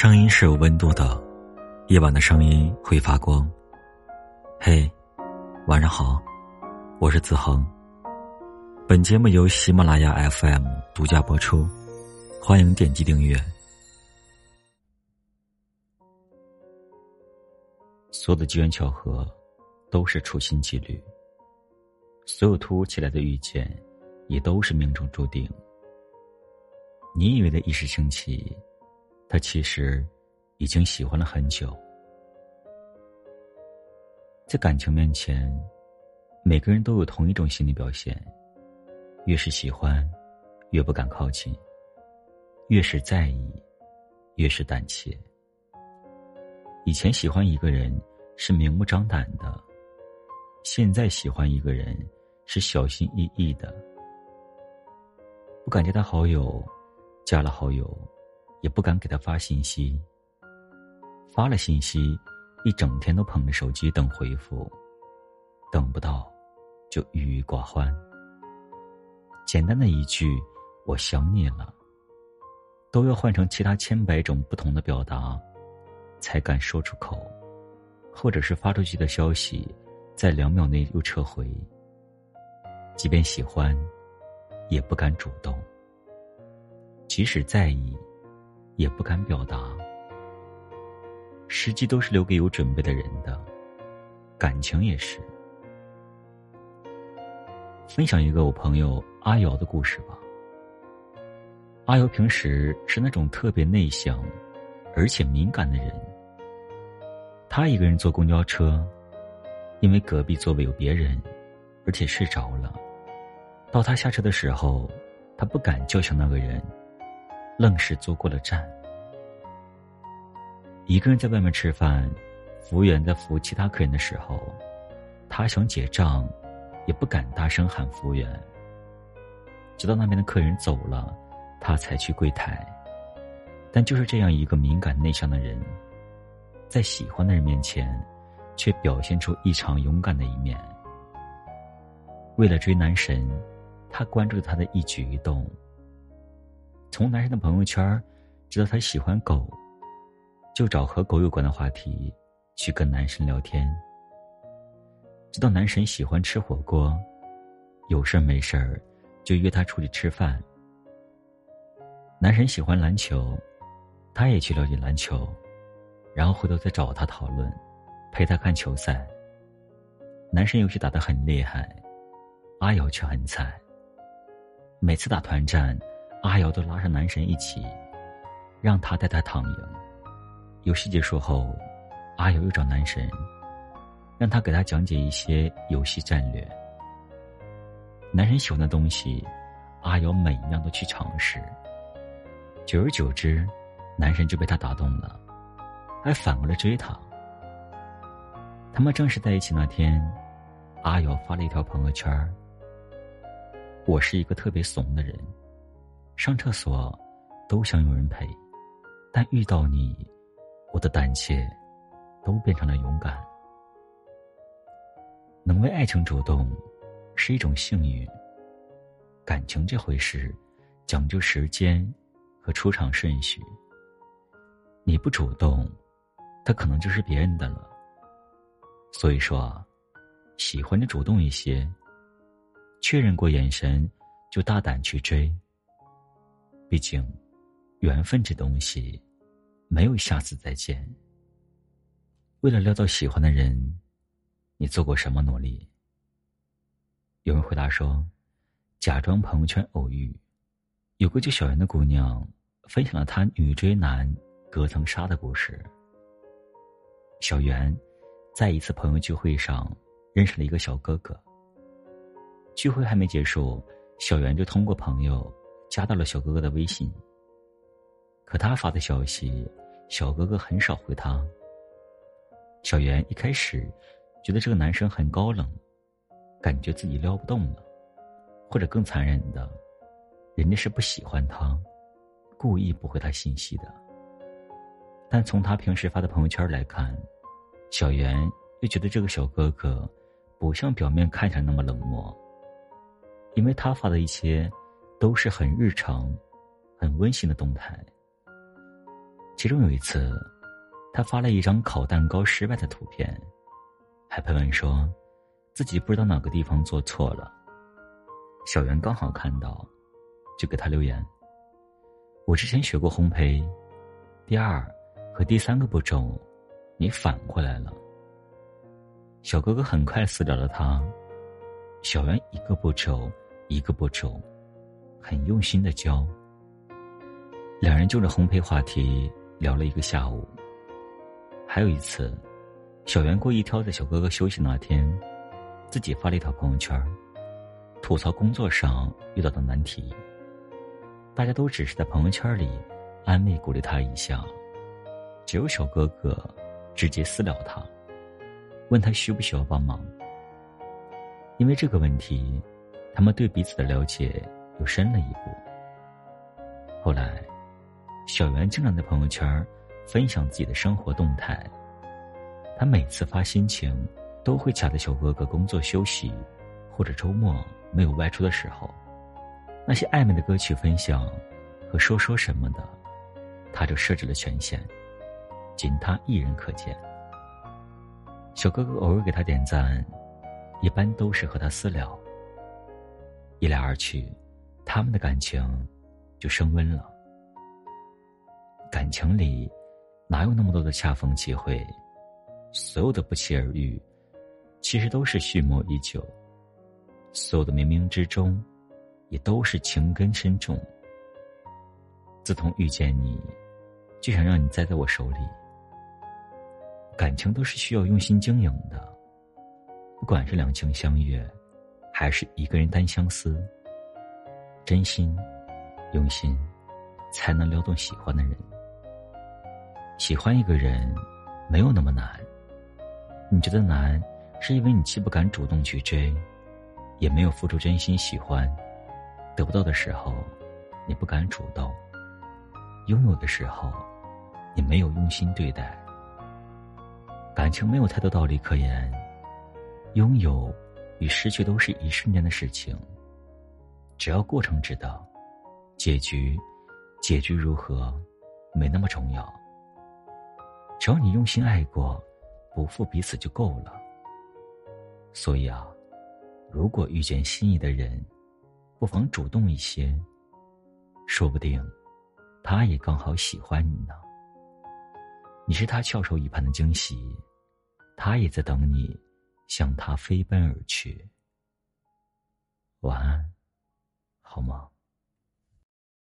声音是有温度的，夜晚的声音会发光。嘿，晚上好，我是子恒。本节目由喜马拉雅 FM 独家播出，欢迎点击订阅。所有的机缘巧合，都是处心积虑；所有突如其来的遇见，也都是命中注定。你以为的一时兴起。他其实已经喜欢了很久，在感情面前，每个人都有同一种心理表现：越是喜欢，越不敢靠近；越是在意，越是胆怯。以前喜欢一个人是明目张胆的，现在喜欢一个人是小心翼翼的，不敢加他好友，加了好友。也不敢给他发信息。发了信息，一整天都捧着手机等回复，等不到，就郁郁寡欢。简单的一句“我想你了”，都要换成其他千百种不同的表达，才敢说出口，或者是发出去的消息，在两秒内又撤回。即便喜欢，也不敢主动。即使在意。也不敢表达，时机都是留给有准备的人的，感情也是。分享一个我朋友阿瑶的故事吧。阿瑶平时是那种特别内向，而且敏感的人。他一个人坐公交车，因为隔壁座位有别人，而且睡着了。到他下车的时候，他不敢叫醒那个人。愣是坐过了站。一个人在外面吃饭，服务员在服务其他客人的时候，他想结账，也不敢大声喊服务员。直到那边的客人走了，他才去柜台。但就是这样一个敏感内向的人，在喜欢的人面前，却表现出异常勇敢的一面。为了追男神，他关注他的一举一动。从男神的朋友圈知道他喜欢狗，就找和狗有关的话题去跟男神聊天。知道男神喜欢吃火锅，有事没事儿就约他出去吃饭。男神喜欢篮球，他也去了解篮球，然后回头再找他讨论，陪他看球赛。男神游戏打得很厉害，阿瑶却很菜。每次打团战。阿瑶都拉上男神一起，让他带她躺赢。游戏结束后，阿瑶又找男神，让他给他讲解一些游戏战略。男神喜欢的东西，阿瑶每一样都去尝试。久而久之，男神就被他打动了，还反过来追他。他们正式在一起那天，阿瑶发了一条朋友圈我是一个特别怂的人。”上厕所，都想有人陪，但遇到你，我的胆怯，都变成了勇敢。能为爱情主动，是一种幸运。感情这回事，讲究时间和出场顺序。你不主动，他可能就是别人的了。所以说，喜欢就主动一些，确认过眼神，就大胆去追。毕竟，缘分这东西，没有下次再见。为了撩到喜欢的人，你做过什么努力？有人回答说：“假装朋友圈偶遇。”有个叫小袁的姑娘分享了她女追男隔层纱的故事。小袁在一次朋友聚会上认识了一个小哥哥。聚会还没结束，小袁就通过朋友。加到了小哥哥的微信，可他发的消息，小哥哥很少回他。小袁一开始觉得这个男生很高冷，感觉自己撩不动了，或者更残忍的，人家是不喜欢他，故意不回他信息的。但从他平时发的朋友圈来看，小袁又觉得这个小哥哥不像表面看起来那么冷漠，因为他发的一些。都是很日常、很温馨的动态。其中有一次，他发了一张烤蛋糕失败的图片，还配文说自己不知道哪个地方做错了。小袁刚好看到，就给他留言：“我之前学过烘焙，第二和第三个步骤，你反过来了。”小哥哥很快私聊了他，小袁一个步骤一个步骤，很用心的教。两人就着烘焙话题聊了一个下午。还有一次，小袁故意挑在小哥哥休息那天，自己发了一条朋友圈，吐槽工作上遇到的难题。大家都只是在朋友圈里安慰鼓励他一下，只有小哥哥直接私聊他。问他需不需要帮忙？因为这个问题，他们对彼此的了解又深了一步。后来，小袁经常在朋友圈分享自己的生活动态。他每次发心情，都会卡在小哥哥工作休息或者周末没有外出的时候。那些暧昧的歌曲分享和说说什么的，他就设置了权限，仅他一人可见。小哥哥偶尔给他点赞，一般都是和他私聊。一来二去，他们的感情就升温了。感情里哪有那么多的恰逢其会？所有的不期而遇，其实都是蓄谋已久；所有的冥冥之中，也都是情根深重。自从遇见你，就想让你栽在我手里。感情都是需要用心经营的，不管是两情相悦，还是一个人单相思，真心、用心，才能撩动喜欢的人。喜欢一个人，没有那么难。你觉得难，是因为你既不敢主动去追，也没有付出真心喜欢。得不到的时候，你不敢主动；拥有的时候，你没有用心对待。感情没有太多道理可言，拥有与失去都是一瞬间的事情。只要过程知道，结局，结局如何，没那么重要。只要你用心爱过，不负彼此就够了。所以啊，如果遇见心仪的人，不妨主动一些，说不定，他也刚好喜欢你呢。你是他翘首以盼的惊喜。他也在等你，向他飞奔而去。晚安，好吗？